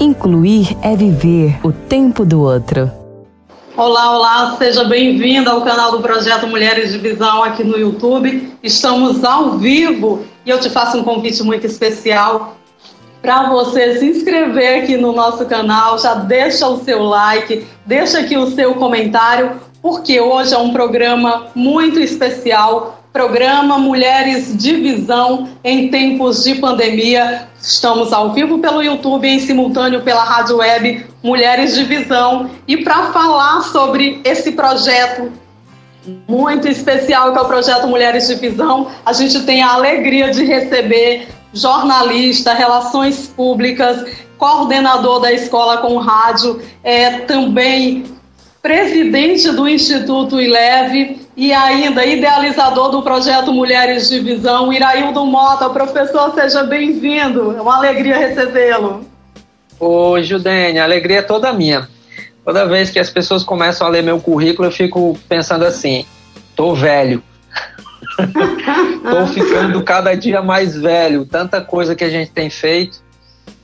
Incluir é viver o tempo do outro. Olá, olá, seja bem-vindo ao canal do Projeto Mulheres de Visão aqui no YouTube. Estamos ao vivo e eu te faço um convite muito especial para você se inscrever aqui no nosso canal. Já deixa o seu like, deixa aqui o seu comentário, porque hoje é um programa muito especial programa Mulheres de Visão em tempos de pandemia. Estamos ao vivo pelo YouTube e em simultâneo pela rádio web Mulheres de Visão. E para falar sobre esse projeto muito especial que é o projeto Mulheres de Visão, a gente tem a alegria de receber jornalista, relações públicas, coordenador da escola com rádio, é também presidente do Instituto Ileve e ainda idealizador do projeto Mulheres de Visão, Iraildo Mota. Professor, seja bem-vindo. É uma alegria recebê-lo. Oi, Judene, a alegria é toda minha. Toda vez que as pessoas começam a ler meu currículo, eu fico pensando assim: tô velho. tô ficando cada dia mais velho. Tanta coisa que a gente tem feito,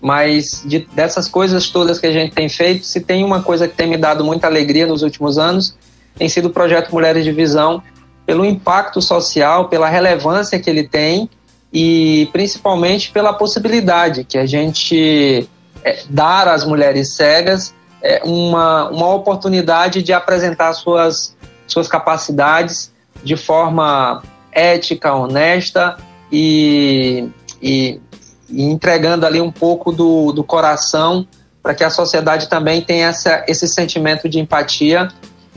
mas de, dessas coisas todas que a gente tem feito, se tem uma coisa que tem me dado muita alegria nos últimos anos, tem sido o projeto Mulheres de Visão, pelo impacto social, pela relevância que ele tem e principalmente pela possibilidade que a gente é, dar às mulheres cegas é, uma, uma oportunidade de apresentar suas, suas capacidades de forma ética, honesta e, e, e entregando ali um pouco do, do coração para que a sociedade também tenha essa, esse sentimento de empatia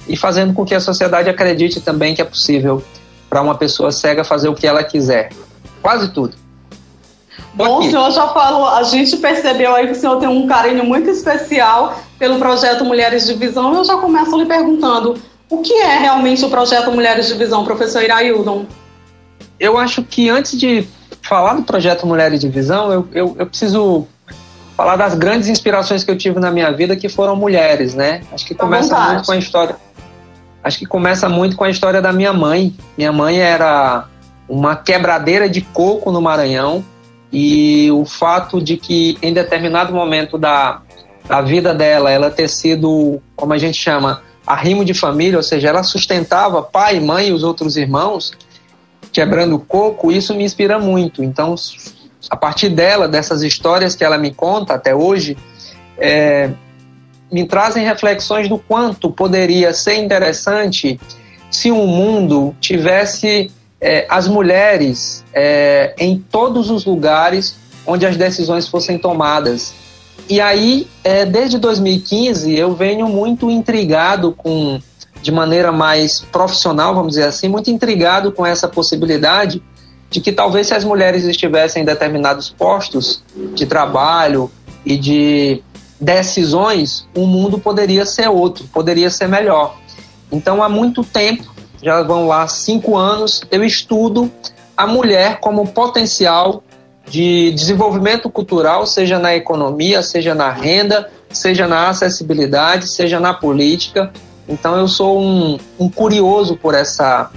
e fazendo com que a sociedade acredite também que é possível para uma pessoa cega fazer o que ela quiser. Quase tudo. Bom, o senhor já falou, a gente percebeu aí que o senhor tem um carinho muito especial pelo projeto Mulheres de Visão. Eu já começo lhe perguntando, o que é realmente o projeto Mulheres de Visão, professor Iraildon? Eu acho que antes de falar do projeto Mulheres de Visão, eu, eu, eu preciso falar das grandes inspirações que eu tive na minha vida, que foram mulheres, né? Acho que começa muito com a história acho que começa muito com a história da minha mãe. Minha mãe era uma quebradeira de coco no Maranhão e o fato de que em determinado momento da, da vida dela ela ter sido, como a gente chama, arrimo de família, ou seja, ela sustentava pai, mãe e os outros irmãos quebrando coco, isso me inspira muito. Então, a partir dela, dessas histórias que ela me conta até hoje, é, me trazem reflexões do quanto poderia ser interessante se o mundo tivesse é, as mulheres é, em todos os lugares onde as decisões fossem tomadas. E aí, é, desde 2015, eu venho muito intrigado com, de maneira mais profissional, vamos dizer assim, muito intrigado com essa possibilidade de que talvez se as mulheres estivessem em determinados postos de trabalho e de decisões, o mundo poderia ser outro, poderia ser melhor. Então, há muito tempo, já vão lá cinco anos, eu estudo a mulher como potencial de desenvolvimento cultural, seja na economia, seja na renda, seja na acessibilidade, seja na política. Então, eu sou um, um curioso por essa,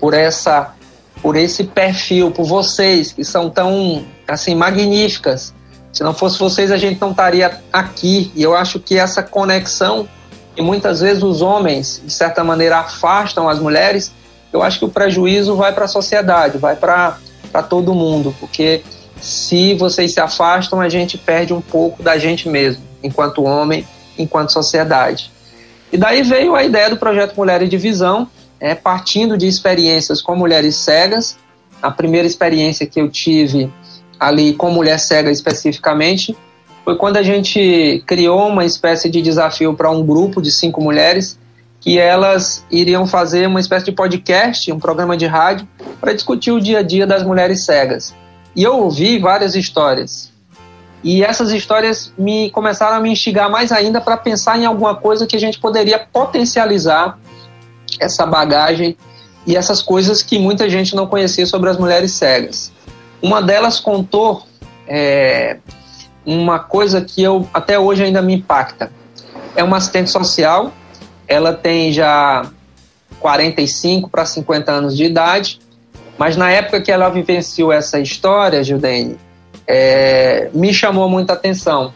por essa, por esse perfil, por vocês que são tão assim magníficas se não fosse vocês, a gente não estaria aqui. E eu acho que essa conexão, e muitas vezes os homens, de certa maneira, afastam as mulheres, eu acho que o prejuízo vai para a sociedade, vai para todo mundo, porque se vocês se afastam, a gente perde um pouco da gente mesmo, enquanto homem, enquanto sociedade. E daí veio a ideia do projeto Mulheres de Visão, é, partindo de experiências com mulheres cegas. A primeira experiência que eu tive ali com mulher cega especificamente, foi quando a gente criou uma espécie de desafio para um grupo de cinco mulheres que elas iriam fazer uma espécie de podcast, um programa de rádio, para discutir o dia a dia das mulheres cegas. E eu ouvi várias histórias. E essas histórias me começaram a me instigar mais ainda para pensar em alguma coisa que a gente poderia potencializar essa bagagem e essas coisas que muita gente não conhecia sobre as mulheres cegas. Uma delas contou é, uma coisa que eu até hoje ainda me impacta. É uma assistente social, ela tem já 45 para 50 anos de idade, mas na época que ela vivenciou essa história, Judene, é, me chamou muita atenção.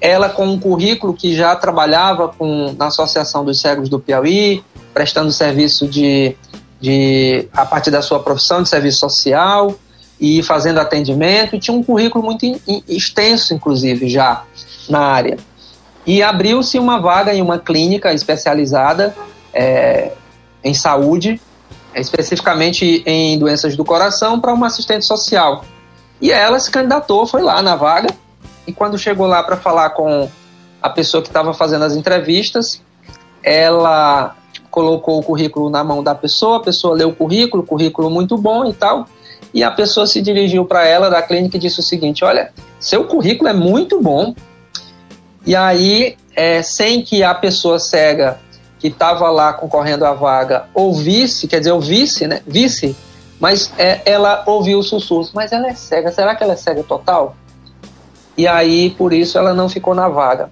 ela com um currículo que já trabalhava com, na Associação dos Cegos do Piauí, prestando serviço de, de a partir da sua profissão de serviço social e fazendo atendimento, e tinha um currículo muito in, in, extenso, inclusive, já na área. E abriu-se uma vaga em uma clínica especializada é, em saúde, especificamente em doenças do coração, para uma assistente social. E ela se candidatou, foi lá na vaga, e quando chegou lá para falar com a pessoa que estava fazendo as entrevistas, ela colocou o currículo na mão da pessoa, a pessoa leu o currículo, currículo muito bom e tal, e a pessoa se dirigiu para ela da clínica e disse o seguinte: Olha, seu currículo é muito bom. E aí, é, sem que a pessoa cega que estava lá concorrendo à vaga ouvisse, quer dizer, ouvisse, né? Visse, mas é, ela ouviu o sussurro. Mas ela é cega, será que ela é cega total? E aí, por isso, ela não ficou na vaga.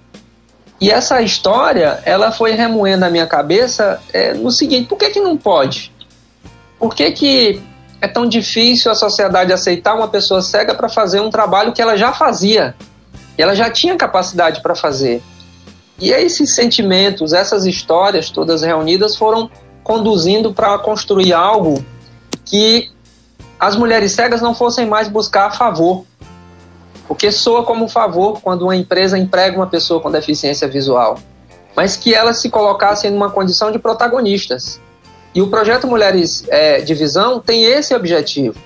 E essa história, ela foi remoendo na minha cabeça é, no seguinte: por que, que não pode? Por que, que é tão difícil a sociedade aceitar uma pessoa cega para fazer um trabalho que ela já fazia, e ela já tinha capacidade para fazer. E esses sentimentos, essas histórias todas reunidas foram conduzindo para construir algo que as mulheres cegas não fossem mais buscar favor. Porque soa como favor quando uma empresa emprega uma pessoa com deficiência visual, mas que elas se colocassem numa condição de protagonistas. E o projeto Mulheres é, de Visão tem esse objetivo,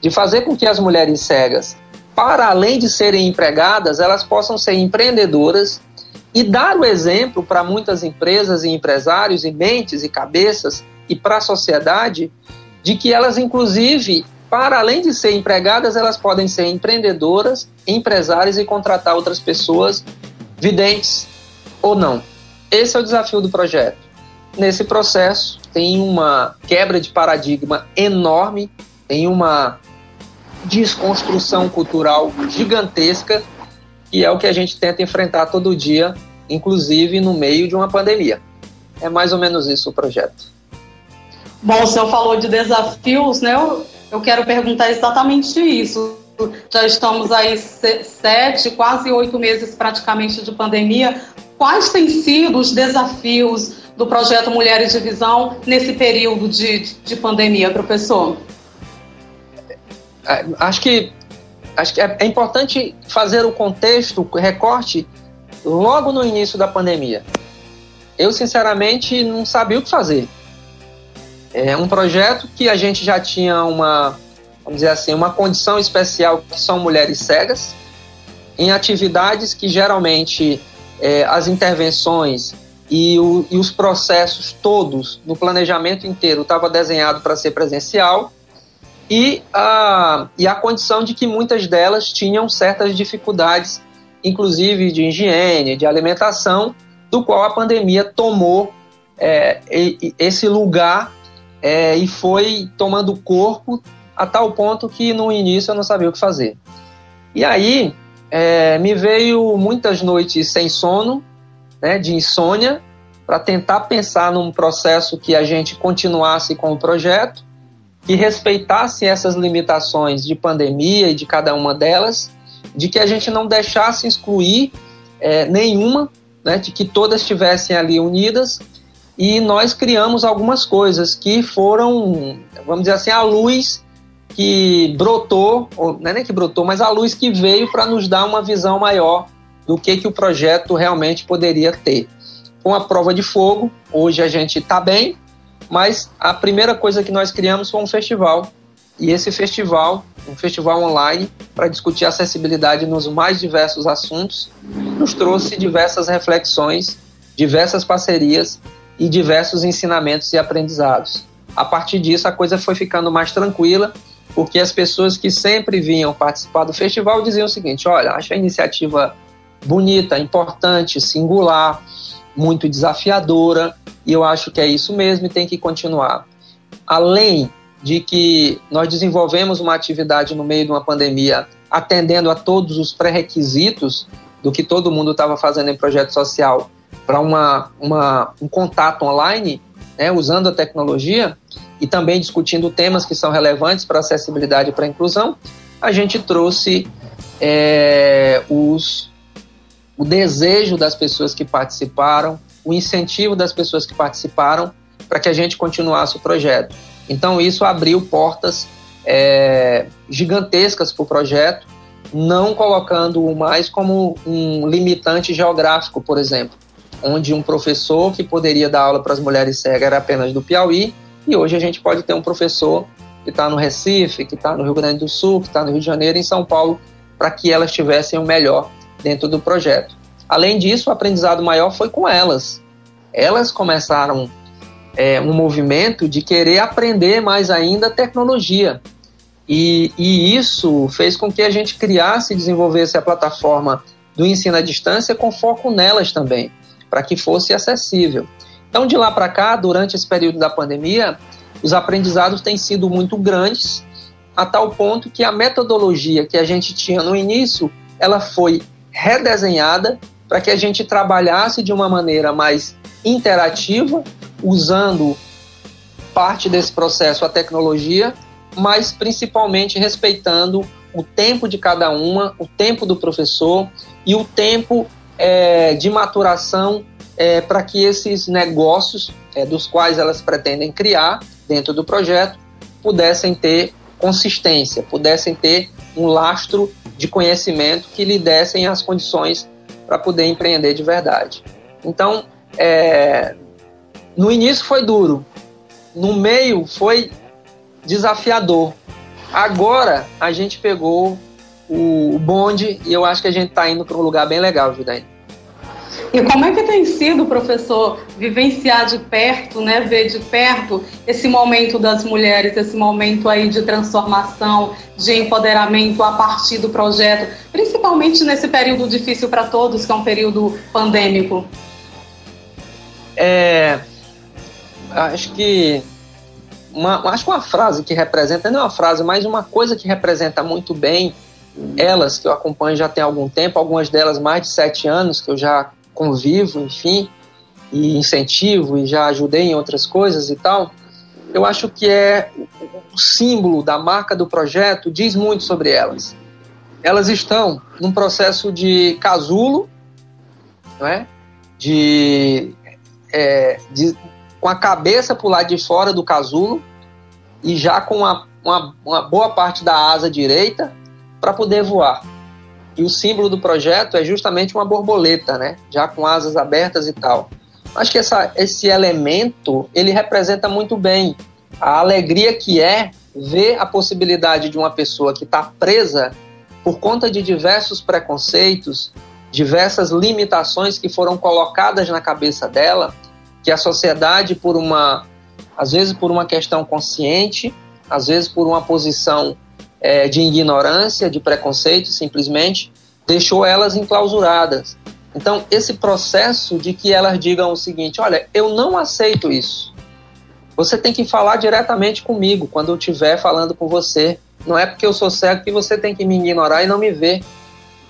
de fazer com que as mulheres cegas, para além de serem empregadas, elas possam ser empreendedoras e dar o exemplo para muitas empresas e empresários e mentes e cabeças e para a sociedade de que elas, inclusive, para além de ser empregadas, elas podem ser empreendedoras, empresárias e contratar outras pessoas videntes ou não. Esse é o desafio do projeto. Nesse processo, tem uma quebra de paradigma enorme, tem uma desconstrução cultural gigantesca, e é o que a gente tenta enfrentar todo dia, inclusive no meio de uma pandemia. É mais ou menos isso o projeto. Bom, o senhor falou de desafios, né? Eu, eu quero perguntar exatamente isso. Já estamos aí sete, quase oito meses praticamente de pandemia. Quais têm sido os desafios do projeto Mulheres de Visão nesse período de, de pandemia, professor? É, acho que, acho que é, é importante fazer o contexto, o recorte, logo no início da pandemia. Eu, sinceramente, não sabia o que fazer. É um projeto que a gente já tinha uma, vamos dizer assim, uma condição especial que são mulheres cegas, em atividades que geralmente é, as intervenções e, o, e os processos todos no planejamento inteiro estava desenhado para ser presencial e a, e a condição de que muitas delas tinham certas dificuldades, inclusive de higiene, de alimentação, do qual a pandemia tomou é, esse lugar é, e foi tomando corpo a tal ponto que no início eu não sabia o que fazer. E aí é, me veio muitas noites sem sono, né, de insônia, para tentar pensar num processo que a gente continuasse com o projeto, que respeitasse essas limitações de pandemia e de cada uma delas, de que a gente não deixasse excluir é, nenhuma, né, de que todas estivessem ali unidas, e nós criamos algumas coisas que foram, vamos dizer assim, a luz que brotou, ou não é nem que brotou, mas a luz que veio para nos dar uma visão maior do que, que o projeto realmente poderia ter. Com a prova de fogo, hoje a gente está bem, mas a primeira coisa que nós criamos foi um festival. E esse festival, um festival online, para discutir acessibilidade nos mais diversos assuntos, nos trouxe diversas reflexões, diversas parcerias e diversos ensinamentos e aprendizados. A partir disso, a coisa foi ficando mais tranquila porque as pessoas que sempre vinham participar do festival diziam o seguinte: olha, acho a iniciativa bonita, importante, singular, muito desafiadora, e eu acho que é isso mesmo e tem que continuar. Além de que nós desenvolvemos uma atividade no meio de uma pandemia atendendo a todos os pré-requisitos do que todo mundo estava fazendo em projeto social para uma, uma, um contato online, né, usando a tecnologia, e também discutindo temas que são relevantes para acessibilidade e para inclusão, a gente trouxe é, os, o desejo das pessoas que participaram, o incentivo das pessoas que participaram para que a gente continuasse o projeto. Então, isso abriu portas é, gigantescas para o projeto, não colocando-o mais como um limitante geográfico, por exemplo, onde um professor que poderia dar aula para as mulheres cegas era apenas do Piauí, e hoje a gente pode ter um professor que está no Recife, que está no Rio Grande do Sul, que está no Rio de Janeiro em São Paulo, para que elas tivessem o melhor dentro do projeto. Além disso, o aprendizado maior foi com elas. Elas começaram é, um movimento de querer aprender mais ainda tecnologia. E, e isso fez com que a gente criasse e desenvolvesse a plataforma do ensino à distância com foco nelas também, para que fosse acessível. Então, de lá para cá, durante esse período da pandemia, os aprendizados têm sido muito grandes, a tal ponto que a metodologia que a gente tinha no início, ela foi redesenhada para que a gente trabalhasse de uma maneira mais interativa, usando parte desse processo a tecnologia, mas principalmente respeitando o tempo de cada uma, o tempo do professor e o tempo é, de maturação é, para que esses negócios é, dos quais elas pretendem criar dentro do projeto pudessem ter consistência, pudessem ter um lastro de conhecimento que lhe dessem as condições para poder empreender de verdade. Então, é, no início foi duro, no meio foi desafiador. Agora a gente pegou o bonde e eu acho que a gente está indo para um lugar bem legal, Judaína. E como é que tem sido, professor, vivenciar de perto, né, ver de perto esse momento das mulheres, esse momento aí de transformação, de empoderamento a partir do projeto, principalmente nesse período difícil para todos, que é um período pandêmico? É, acho que uma, acho que uma frase que representa, não é uma frase, mas uma coisa que representa muito bem elas que eu acompanho já tem algum tempo, algumas delas mais de sete anos que eu já convivo, enfim, e incentivo e já ajudei em outras coisas e tal, eu acho que é o símbolo da marca do projeto diz muito sobre elas. Elas estão num processo de casulo, não é? de, é, de com a cabeça para o lado de fora do casulo e já com uma, uma, uma boa parte da asa direita para poder voar. E o símbolo do projeto é justamente uma borboleta, né? Já com asas abertas e tal. Acho que essa, esse elemento ele representa muito bem a alegria que é ver a possibilidade de uma pessoa que está presa por conta de diversos preconceitos, diversas limitações que foram colocadas na cabeça dela, que a sociedade, por uma, às vezes por uma questão consciente, às vezes por uma posição é, de ignorância, de preconceito, simplesmente, deixou elas enclausuradas. Então, esse processo de que elas digam o seguinte: olha, eu não aceito isso. Você tem que falar diretamente comigo quando eu estiver falando com você. Não é porque eu sou cego que você tem que me ignorar e não me ver.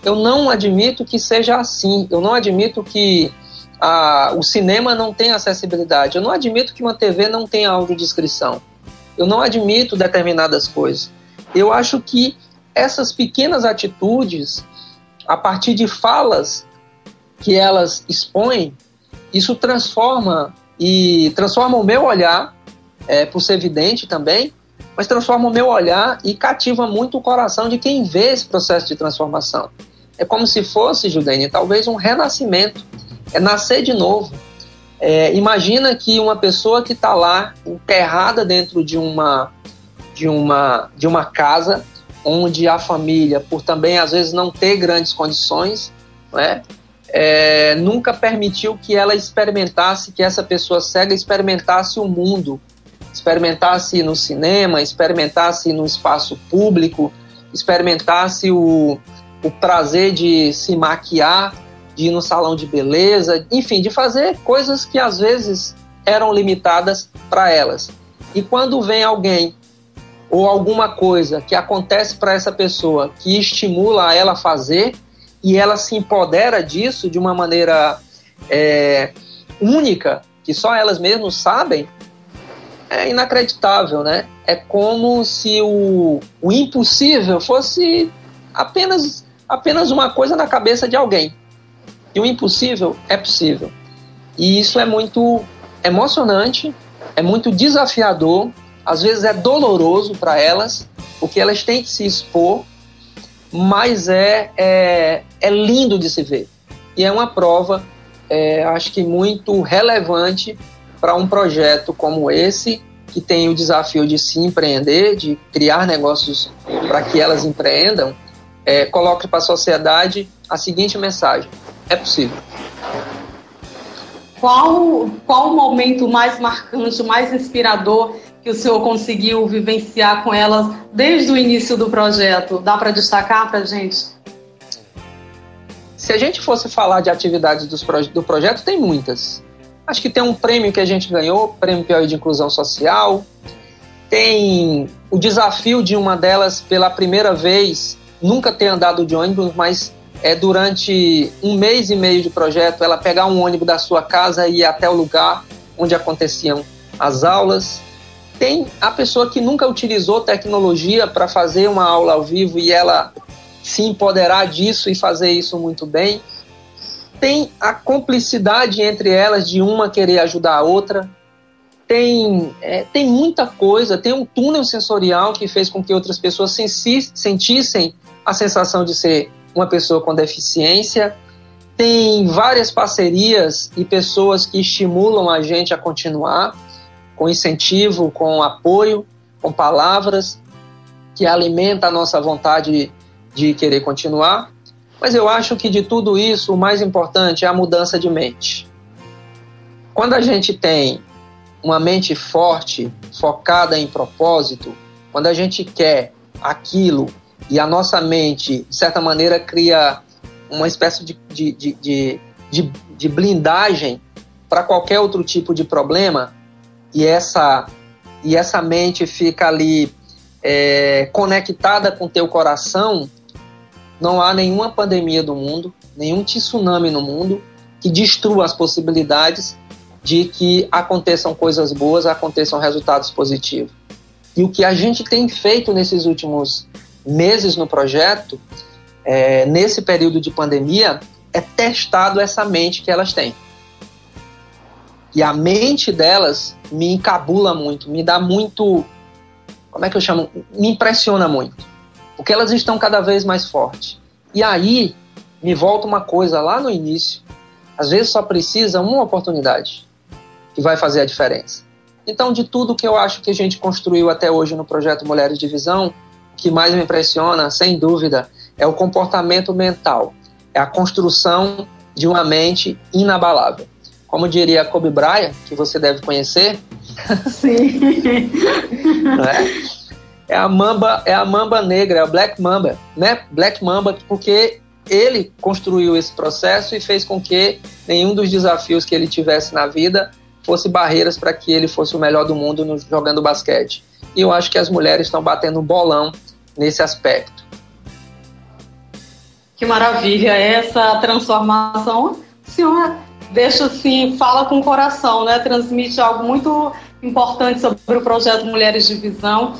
Eu não admito que seja assim. Eu não admito que a, o cinema não tenha acessibilidade. Eu não admito que uma TV não tenha audiodescrição. Eu não admito determinadas coisas. Eu acho que essas pequenas atitudes, a partir de falas que elas expõem, isso transforma e transforma o meu olhar, é, por ser evidente também, mas transforma o meu olhar e cativa muito o coração de quem vê esse processo de transformação. É como se fosse, Judene, talvez um renascimento, é nascer de novo. É, imagina que uma pessoa que está lá enterrada dentro de uma de uma, de uma casa onde a família, por também às vezes não ter grandes condições, né, é, nunca permitiu que ela experimentasse, que essa pessoa cega experimentasse o mundo, experimentasse no cinema, experimentasse no espaço público, experimentasse o, o prazer de se maquiar, de ir no salão de beleza, enfim, de fazer coisas que às vezes eram limitadas para elas. E quando vem alguém ou alguma coisa que acontece para essa pessoa que estimula ela a fazer e ela se empodera disso de uma maneira é, única, que só elas mesmas sabem, é inacreditável, né? É como se o, o impossível fosse apenas, apenas uma coisa na cabeça de alguém. E o impossível é possível. E isso é muito emocionante, é muito desafiador, às vezes é doloroso para elas, porque elas têm que se expor, mas é, é, é lindo de se ver. E é uma prova, é, acho que muito relevante para um projeto como esse, que tem o desafio de se empreender, de criar negócios para que elas empreendam, é, coloque para a sociedade a seguinte mensagem: é possível. Qual, qual o momento mais marcante, mais inspirador que o senhor conseguiu vivenciar com elas desde o início do projeto? Dá para destacar para a gente? Se a gente fosse falar de atividades do projeto, tem muitas. Acho que tem um prêmio que a gente ganhou, Prêmio Piauí de Inclusão Social. Tem o desafio de uma delas, pela primeira vez, nunca ter andado de ônibus, mas é durante um mês e meio de projeto, ela pegar um ônibus da sua casa e ir até o lugar onde aconteciam as aulas. Tem a pessoa que nunca utilizou tecnologia para fazer uma aula ao vivo e ela se empoderar disso e fazer isso muito bem. Tem a cumplicidade entre elas de uma querer ajudar a outra. Tem, é, tem muita coisa, tem um túnel sensorial que fez com que outras pessoas sentissem a sensação de ser uma pessoa com deficiência. Tem várias parcerias e pessoas que estimulam a gente a continuar, com incentivo, com apoio, com palavras, que alimenta a nossa vontade de querer continuar. Mas eu acho que de tudo isso, o mais importante é a mudança de mente. Quando a gente tem uma mente forte, focada em propósito, quando a gente quer aquilo e a nossa mente, de certa maneira, cria uma espécie de, de, de, de, de blindagem para qualquer outro tipo de problema, e essa, e essa mente fica ali é, conectada com teu coração, não há nenhuma pandemia do mundo, nenhum tsunami no mundo que destrua as possibilidades de que aconteçam coisas boas, aconteçam resultados positivos. E o que a gente tem feito nesses últimos meses no projeto, é, nesse período de pandemia, é testado essa mente que elas têm. E a mente delas me encabula muito, me dá muito. Como é que eu chamo? Me impressiona muito. Porque elas estão cada vez mais fortes. E aí me volta uma coisa lá no início. Às vezes só precisa uma oportunidade que vai fazer a diferença. Então, de tudo que eu acho que a gente construiu até hoje no projeto Mulheres de Visão, que mais me impressiona, sem dúvida, é o comportamento mental. É a construção de uma mente inabalável. Como diria Kobe Bryant, que você deve conhecer. Sim. é? é? a mamba, é a mamba negra, é a Black Mamba, né? Black Mamba, porque ele construiu esse processo e fez com que nenhum dos desafios que ele tivesse na vida fosse barreiras para que ele fosse o melhor do mundo no, jogando basquete. E eu acho que as mulheres estão batendo um bolão nesse aspecto. Que maravilha essa transformação. Senhora, deixa assim, fala com o coração, né? Transmite algo muito importante sobre o projeto Mulheres de Visão.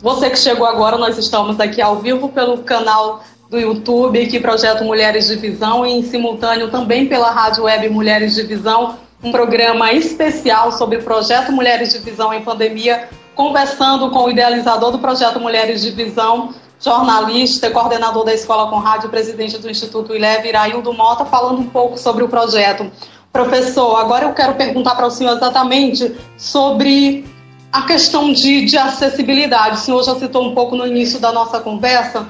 Você que chegou agora, nós estamos aqui ao vivo pelo canal do YouTube, aqui Projeto Mulheres de Visão, e em simultâneo também pela Rádio Web Mulheres de Visão, um programa especial sobre o projeto Mulheres de Visão em Pandemia, conversando com o idealizador do projeto Mulheres de Visão, jornalista, coordenador da Escola com Rádio, presidente do Instituto Ileve, Iraildo Mota, falando um pouco sobre o projeto. Professor, agora eu quero perguntar para o senhor exatamente sobre a questão de, de acessibilidade. O senhor já citou um pouco no início da nossa conversa,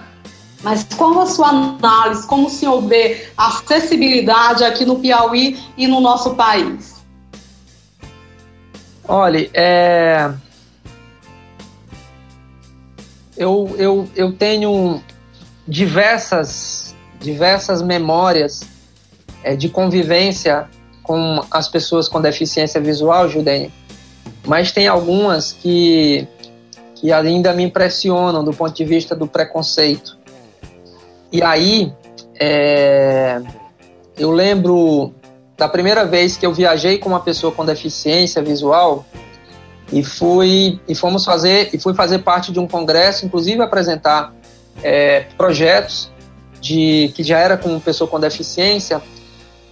mas qual a sua análise? Como o senhor vê a acessibilidade aqui no Piauí e no nosso país? Olha, é, eu, eu, eu tenho diversas, diversas memórias é, de convivência com as pessoas com deficiência visual, Judênia, mas tem algumas que, que ainda me impressionam do ponto de vista do preconceito. E aí, é, eu lembro da primeira vez que eu viajei com uma pessoa com deficiência visual, e fui e fomos fazer e fui fazer parte de um congresso, inclusive apresentar é, projetos de que já era com pessoa com deficiência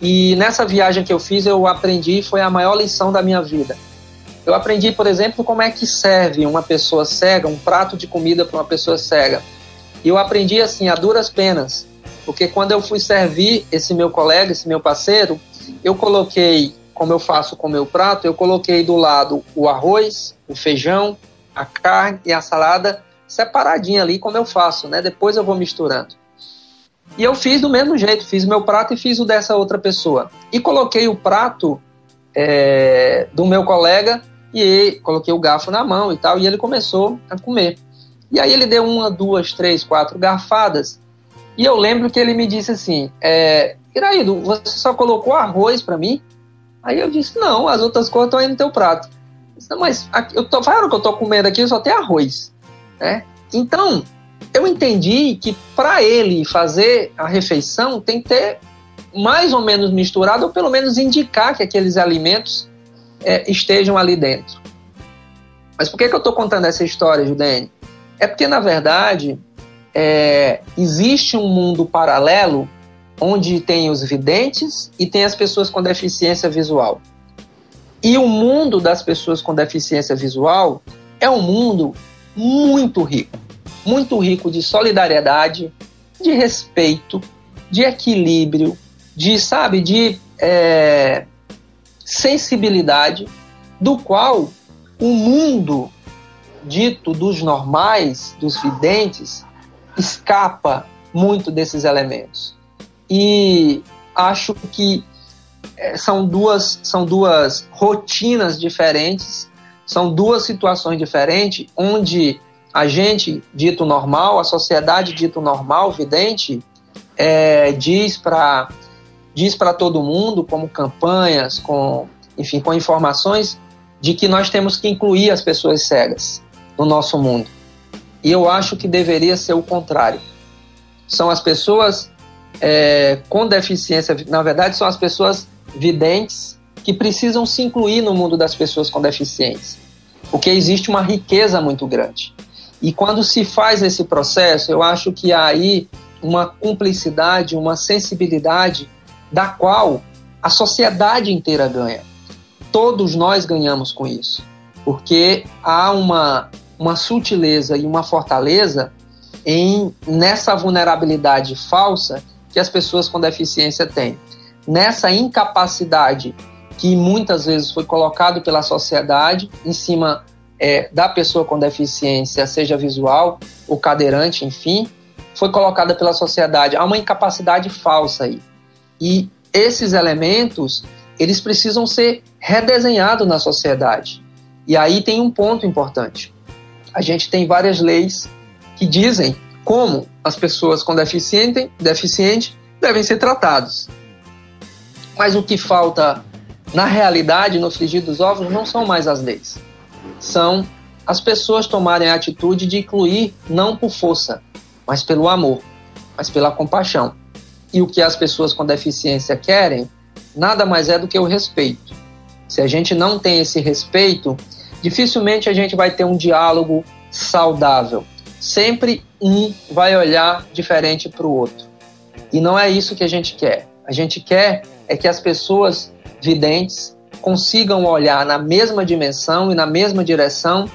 E nessa viagem que eu fiz, eu aprendi, foi a maior lição da minha vida. Eu aprendi, por exemplo, como é que serve uma pessoa cega, um prato de comida para uma pessoa cega. E eu aprendi assim, a duras penas, porque quando eu fui servir esse meu colega, esse meu parceiro, eu coloquei, como eu faço com o meu prato, eu coloquei do lado o arroz, o feijão, a carne e a salada separadinha ali, como eu faço, né? Depois eu vou misturando. E eu fiz do mesmo jeito, fiz o meu prato e fiz o dessa outra pessoa. E coloquei o prato é, do meu colega e coloquei o garfo na mão e tal, e ele começou a comer. E aí ele deu uma, duas, três, quatro garfadas. E eu lembro que ele me disse assim: é, Iraído, você só colocou arroz para mim? Aí eu disse: Não, as outras coisas estão aí no teu prato. Disse, mas aqui, eu tô, falaram que eu tô comendo aqui, só tem arroz. Né? Então, eu entendi que para ele fazer a refeição tem que ter mais ou menos misturado, ou pelo menos indicar que aqueles alimentos é, estejam ali dentro. Mas por que, que eu estou contando essa história, Judene? É porque, na verdade, é, existe um mundo paralelo onde tem os videntes e tem as pessoas com deficiência visual. E o mundo das pessoas com deficiência visual é um mundo muito rico muito rico de solidariedade, de respeito, de equilíbrio, de, sabe, de é, sensibilidade, do qual o mundo dito dos normais, dos videntes, escapa muito desses elementos. E acho que é, são duas, são duas rotinas diferentes, são duas situações diferentes, onde a gente dito normal, a sociedade dito normal, vidente, é, diz para diz para todo mundo, como campanhas, com enfim, com informações de que nós temos que incluir as pessoas cegas no nosso mundo. E eu acho que deveria ser o contrário. São as pessoas é, com deficiência, na verdade, são as pessoas videntes que precisam se incluir no mundo das pessoas com deficiência, porque existe uma riqueza muito grande. E quando se faz esse processo, eu acho que há aí uma cumplicidade, uma sensibilidade da qual a sociedade inteira ganha. Todos nós ganhamos com isso, porque há uma, uma sutileza e uma fortaleza em nessa vulnerabilidade falsa que as pessoas com deficiência têm, nessa incapacidade que muitas vezes foi colocado pela sociedade em cima é, da pessoa com deficiência, seja visual ou cadeirante, enfim, foi colocada pela sociedade. Há uma incapacidade falsa aí. E esses elementos, eles precisam ser redesenhados na sociedade. E aí tem um ponto importante. A gente tem várias leis que dizem como as pessoas com deficiente, deficiente devem ser tratados. Mas o que falta na realidade, no frigir dos ovos, não são mais as leis são as pessoas tomarem a atitude de incluir não por força, mas pelo amor, mas pela compaixão. E o que as pessoas com deficiência querem nada mais é do que o respeito. Se a gente não tem esse respeito, dificilmente a gente vai ter um diálogo saudável. Sempre um vai olhar diferente para o outro. E não é isso que a gente quer. A gente quer é que as pessoas videntes consigam olhar na mesma dimensão e na mesma direção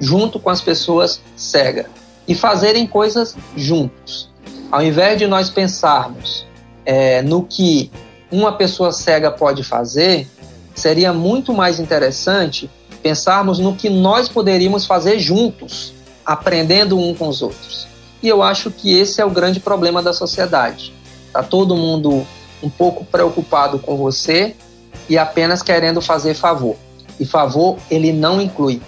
junto com as pessoas cegas e fazerem coisas juntos. Ao invés de nós pensarmos é, no que uma pessoa cega pode fazer, seria muito mais interessante pensarmos no que nós poderíamos fazer juntos, aprendendo um com os outros. E eu acho que esse é o grande problema da sociedade. Tá todo mundo um pouco preocupado com você e apenas querendo fazer favor. E favor ele não inclui.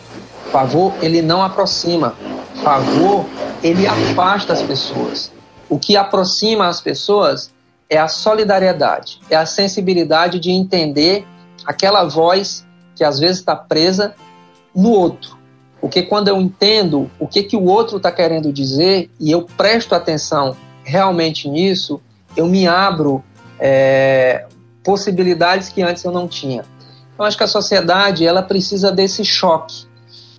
Favor ele não aproxima. Favor ele afasta as pessoas. O que aproxima as pessoas é a solidariedade, é a sensibilidade de entender aquela voz que às vezes está presa no outro. Porque quando eu entendo o que, que o outro está querendo dizer e eu presto atenção realmente nisso, eu me abro é, possibilidades que antes eu não tinha. Eu acho que a sociedade ela precisa desse choque.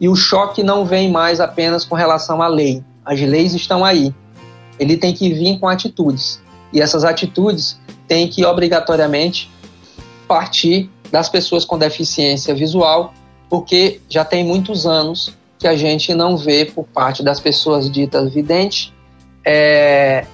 E o choque não vem mais apenas com relação à lei. As leis estão aí. Ele tem que vir com atitudes. E essas atitudes tem que obrigatoriamente partir das pessoas com deficiência visual, porque já tem muitos anos que a gente não vê por parte das pessoas ditas videntes é,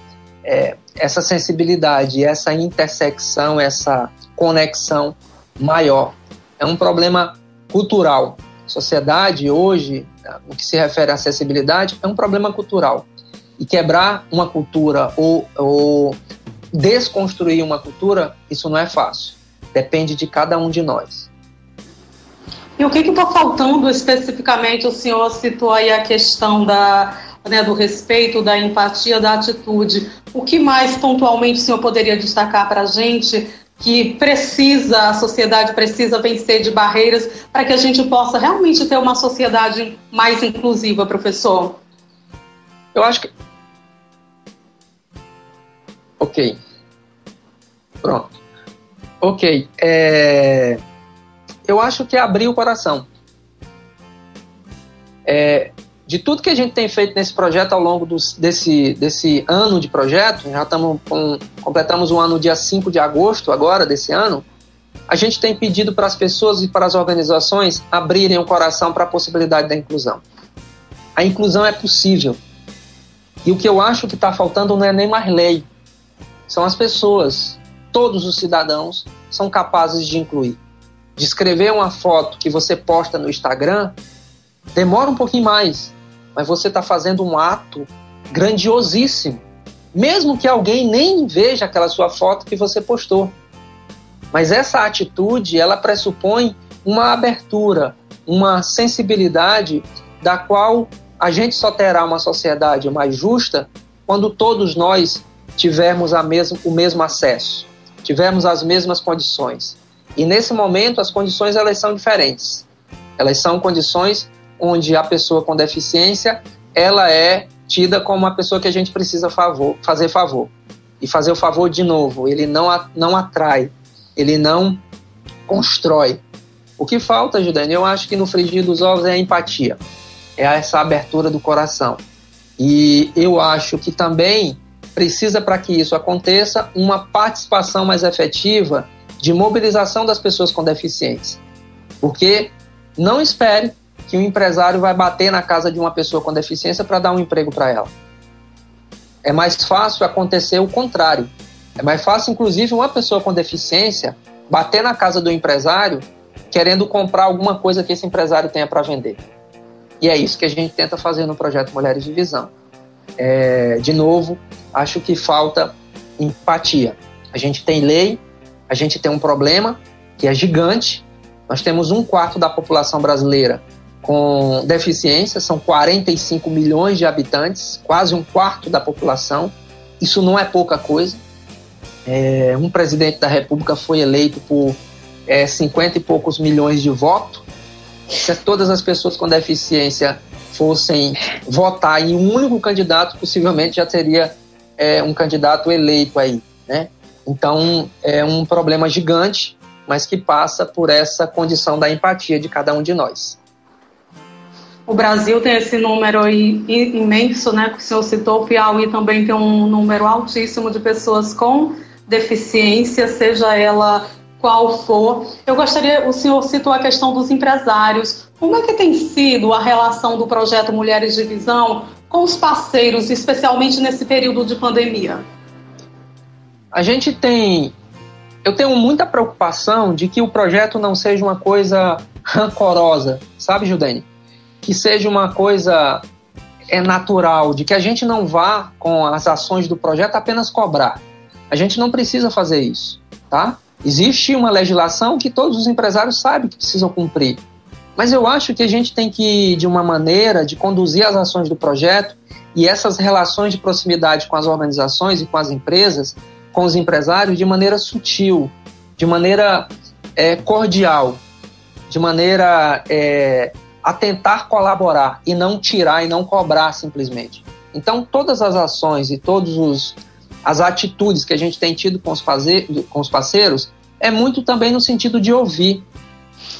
é, essa sensibilidade, essa intersecção, essa conexão maior. É um problema cultural. Sociedade hoje, no que se refere à acessibilidade, é um problema cultural. E quebrar uma cultura ou, ou desconstruir uma cultura, isso não é fácil. Depende de cada um de nós. E o que está faltando especificamente? O senhor citou aí a questão da, né, do respeito, da empatia, da atitude. O que mais pontualmente o senhor poderia destacar para a gente que precisa, a sociedade precisa vencer de barreiras para que a gente possa realmente ter uma sociedade mais inclusiva, professor? Eu acho que. Ok. Pronto. Ok. É... Eu acho que é abrir o coração. É, de tudo que a gente tem feito nesse projeto ao longo dos, desse, desse ano de projeto, já estamos com, completamos o ano dia 5 de agosto agora desse ano, a gente tem pedido para as pessoas e para as organizações abrirem o coração para a possibilidade da inclusão. A inclusão é possível. E o que eu acho que está faltando não é nem mais lei, são as pessoas. Todos os cidadãos são capazes de incluir. De escrever uma foto que você posta no Instagram demora um pouquinho mais, mas você está fazendo um ato grandiosíssimo. Mesmo que alguém nem veja aquela sua foto que você postou. Mas essa atitude, ela pressupõe uma abertura, uma sensibilidade da qual a gente só terá uma sociedade mais justa quando todos nós tivermos mesmo, o mesmo acesso, tivermos as mesmas condições. E nesse momento as condições elas são diferentes. Elas são condições onde a pessoa com deficiência ela é tida como uma pessoa que a gente precisa favor, fazer favor. E fazer o favor de novo, ele não, não atrai, ele não constrói. O que falta, Judane, eu acho que no frigir dos ovos é a empatia, é essa abertura do coração. E eu acho que também precisa, para que isso aconteça, uma participação mais efetiva de mobilização das pessoas com deficiência. Porque não espere que o empresário vai bater na casa de uma pessoa com deficiência para dar um emprego para ela. É mais fácil acontecer o contrário. É mais fácil, inclusive, uma pessoa com deficiência bater na casa do empresário querendo comprar alguma coisa que esse empresário tenha para vender. E é isso que a gente tenta fazer no projeto Mulheres de Visão. É, de novo, acho que falta empatia. A gente tem lei, a gente tem um problema que é gigante. Nós temos um quarto da população brasileira com deficiência, são 45 milhões de habitantes, quase um quarto da população. Isso não é pouca coisa. É, um presidente da República foi eleito por é, 50 e poucos milhões de votos. Se todas as pessoas com deficiência fossem votar em um único candidato, possivelmente já teria é, um candidato eleito aí, né? Então é um problema gigante, mas que passa por essa condição da empatia de cada um de nós. O Brasil tem esse número imenso, né, que o senhor citou, o Piauí também tem um número altíssimo de pessoas com deficiência, seja ela qual for. Eu gostaria, o senhor citou a questão dos empresários. Como é que tem sido a relação do projeto Mulheres de Visão com os parceiros, especialmente nesse período de pandemia? A gente tem. Eu tenho muita preocupação de que o projeto não seja uma coisa rancorosa, sabe, Judene? que seja uma coisa é natural, de que a gente não vá com as ações do projeto apenas cobrar. A gente não precisa fazer isso, tá? Existe uma legislação que todos os empresários sabem que precisam cumprir. Mas eu acho que a gente tem que, de uma maneira, de conduzir as ações do projeto e essas relações de proximidade com as organizações e com as empresas, com os empresários, de maneira sutil, de maneira é, cordial, de maneira é, a tentar colaborar e não tirar e não cobrar simplesmente. Então, todas as ações e todas as atitudes que a gente tem tido com os, fazer, com os parceiros é muito também no sentido de ouvir.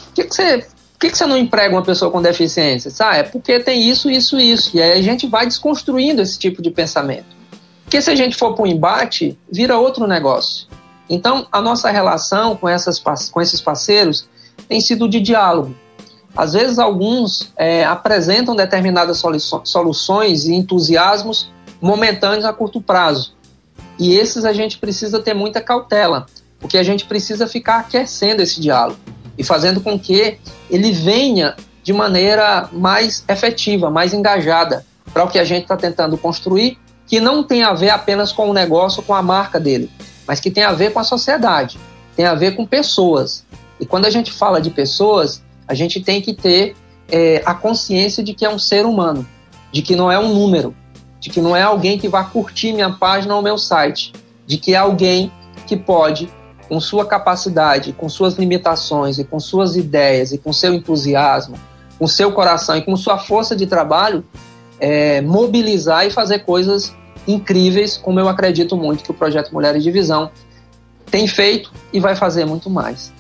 Por que, que você por que, que você não emprega uma pessoa com deficiência? Ah, é porque tem isso, isso, isso. E aí a gente vai desconstruindo esse tipo de pensamento. Porque se a gente for para o embate, vira outro negócio. Então, a nossa relação com, essas, com esses parceiros tem sido de diálogo. Às vezes, alguns é, apresentam determinadas soluções e entusiasmos momentâneos a curto prazo. E esses a gente precisa ter muita cautela, porque a gente precisa ficar aquecendo esse diálogo e fazendo com que ele venha de maneira mais efetiva, mais engajada para o que a gente está tentando construir, que não tem a ver apenas com o negócio, com a marca dele, mas que tem a ver com a sociedade, tem a ver com pessoas. E quando a gente fala de pessoas, a gente tem que ter é, a consciência de que é um ser humano, de que não é um número, de que não é alguém que vai curtir minha página ou meu site, de que é alguém que pode, com sua capacidade, com suas limitações e com suas ideias e com seu entusiasmo, com seu coração e com sua força de trabalho, é, mobilizar e fazer coisas incríveis, como eu acredito muito que o projeto Mulheres de Visão tem feito e vai fazer muito mais.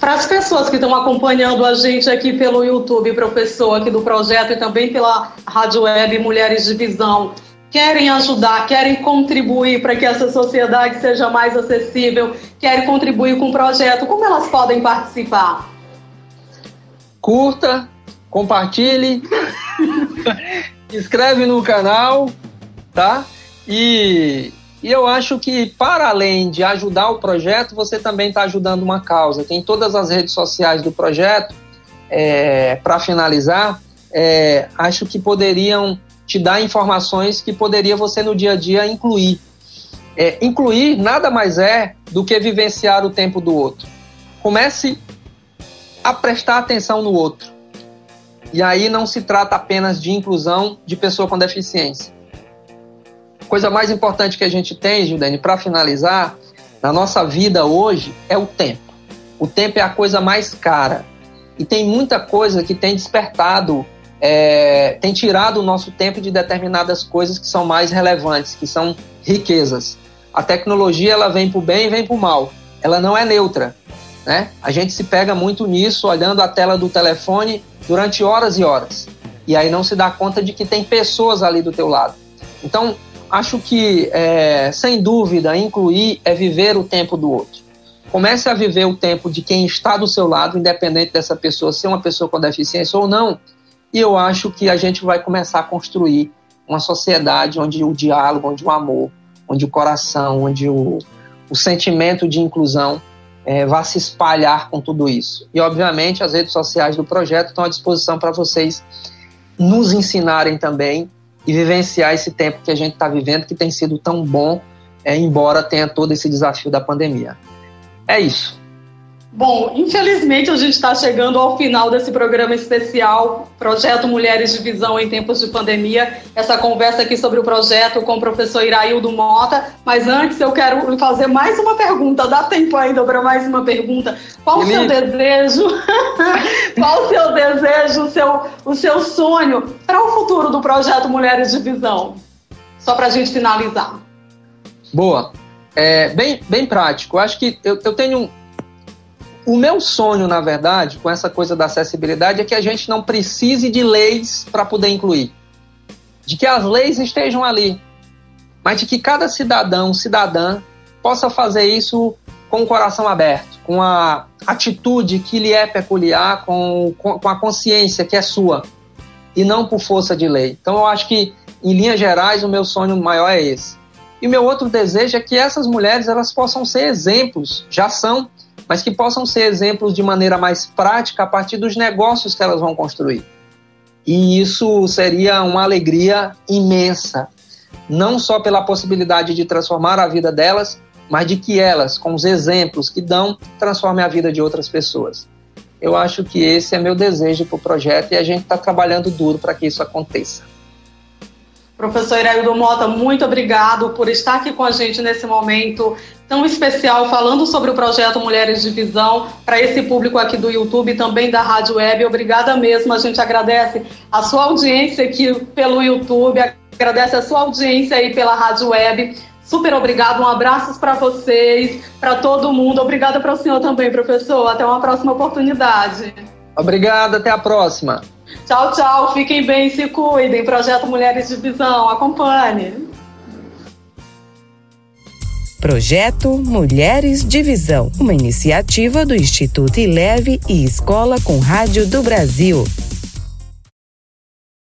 Para as pessoas que estão acompanhando a gente aqui pelo YouTube, professor, aqui do projeto e também pela Rádio Web Mulheres de Visão, querem ajudar, querem contribuir para que essa sociedade seja mais acessível, querem contribuir com o projeto, como elas podem participar? Curta, compartilhe, inscreve no canal, tá? E e eu acho que, para além de ajudar o projeto, você também está ajudando uma causa. Tem todas as redes sociais do projeto. É, para finalizar, é, acho que poderiam te dar informações que poderia você no dia a dia incluir. É, incluir nada mais é do que vivenciar o tempo do outro. Comece a prestar atenção no outro. E aí não se trata apenas de inclusão de pessoa com deficiência coisa mais importante que a gente tem, Gildene, para finalizar, na nossa vida hoje, é o tempo. O tempo é a coisa mais cara. E tem muita coisa que tem despertado, é, tem tirado o nosso tempo de determinadas coisas que são mais relevantes, que são riquezas. A tecnologia ela vem para o bem e vem para o mal. Ela não é neutra. Né? A gente se pega muito nisso, olhando a tela do telefone durante horas e horas. E aí não se dá conta de que tem pessoas ali do teu lado. Então, acho que, é, sem dúvida, incluir é viver o tempo do outro. Comece a viver o tempo de quem está do seu lado, independente dessa pessoa ser uma pessoa com deficiência ou não. E eu acho que a gente vai começar a construir uma sociedade onde o diálogo, onde o amor, onde o coração, onde o, o sentimento de inclusão é, vá se espalhar com tudo isso. E, obviamente, as redes sociais do projeto estão à disposição para vocês nos ensinarem também e vivenciar esse tempo que a gente está vivendo, que tem sido tão bom, é, embora tenha todo esse desafio da pandemia. É isso. Bom, infelizmente a gente está chegando ao final desse programa especial, Projeto Mulheres de Visão em Tempos de Pandemia. Essa conversa aqui sobre o projeto com o professor Iraildo Mota. Mas antes eu quero fazer mais uma pergunta. Dá tempo ainda para mais uma pergunta? Qual o seu desejo? Qual o seu desejo, o seu, o seu sonho para o futuro do projeto Mulheres de Visão? Só para a gente finalizar. Boa. É, bem, bem prático. Acho que eu, eu tenho o meu sonho, na verdade, com essa coisa da acessibilidade é que a gente não precise de leis para poder incluir. De que as leis estejam ali, mas de que cada cidadão, cidadã, possa fazer isso com o coração aberto, com a atitude que lhe é peculiar, com, com a consciência que é sua, e não por força de lei. Então, eu acho que, em linhas gerais, o meu sonho maior é esse. E meu outro desejo é que essas mulheres elas possam ser exemplos, já são, mas que possam ser exemplos de maneira mais prática a partir dos negócios que elas vão construir. E isso seria uma alegria imensa, não só pela possibilidade de transformar a vida delas, mas de que elas, com os exemplos que dão, transformem a vida de outras pessoas. Eu acho que esse é meu desejo para o projeto e a gente está trabalhando duro para que isso aconteça. Professor Iraildo Mota, muito obrigado por estar aqui com a gente nesse momento tão especial, falando sobre o projeto Mulheres de Visão, para esse público aqui do YouTube e também da Rádio Web. Obrigada mesmo, a gente agradece a sua audiência aqui pelo YouTube, agradece a sua audiência aí pela Rádio Web. Super obrigado, um abraço para vocês, para todo mundo. Obrigada para o senhor também, professor. Até uma próxima oportunidade. Obrigado, até a próxima. Tchau, tchau. Fiquem bem, se cuidem. Projeto Mulheres de Visão, acompanhe. Projeto Mulheres de Visão, uma iniciativa do Instituto Ileve e Escola com Rádio do Brasil.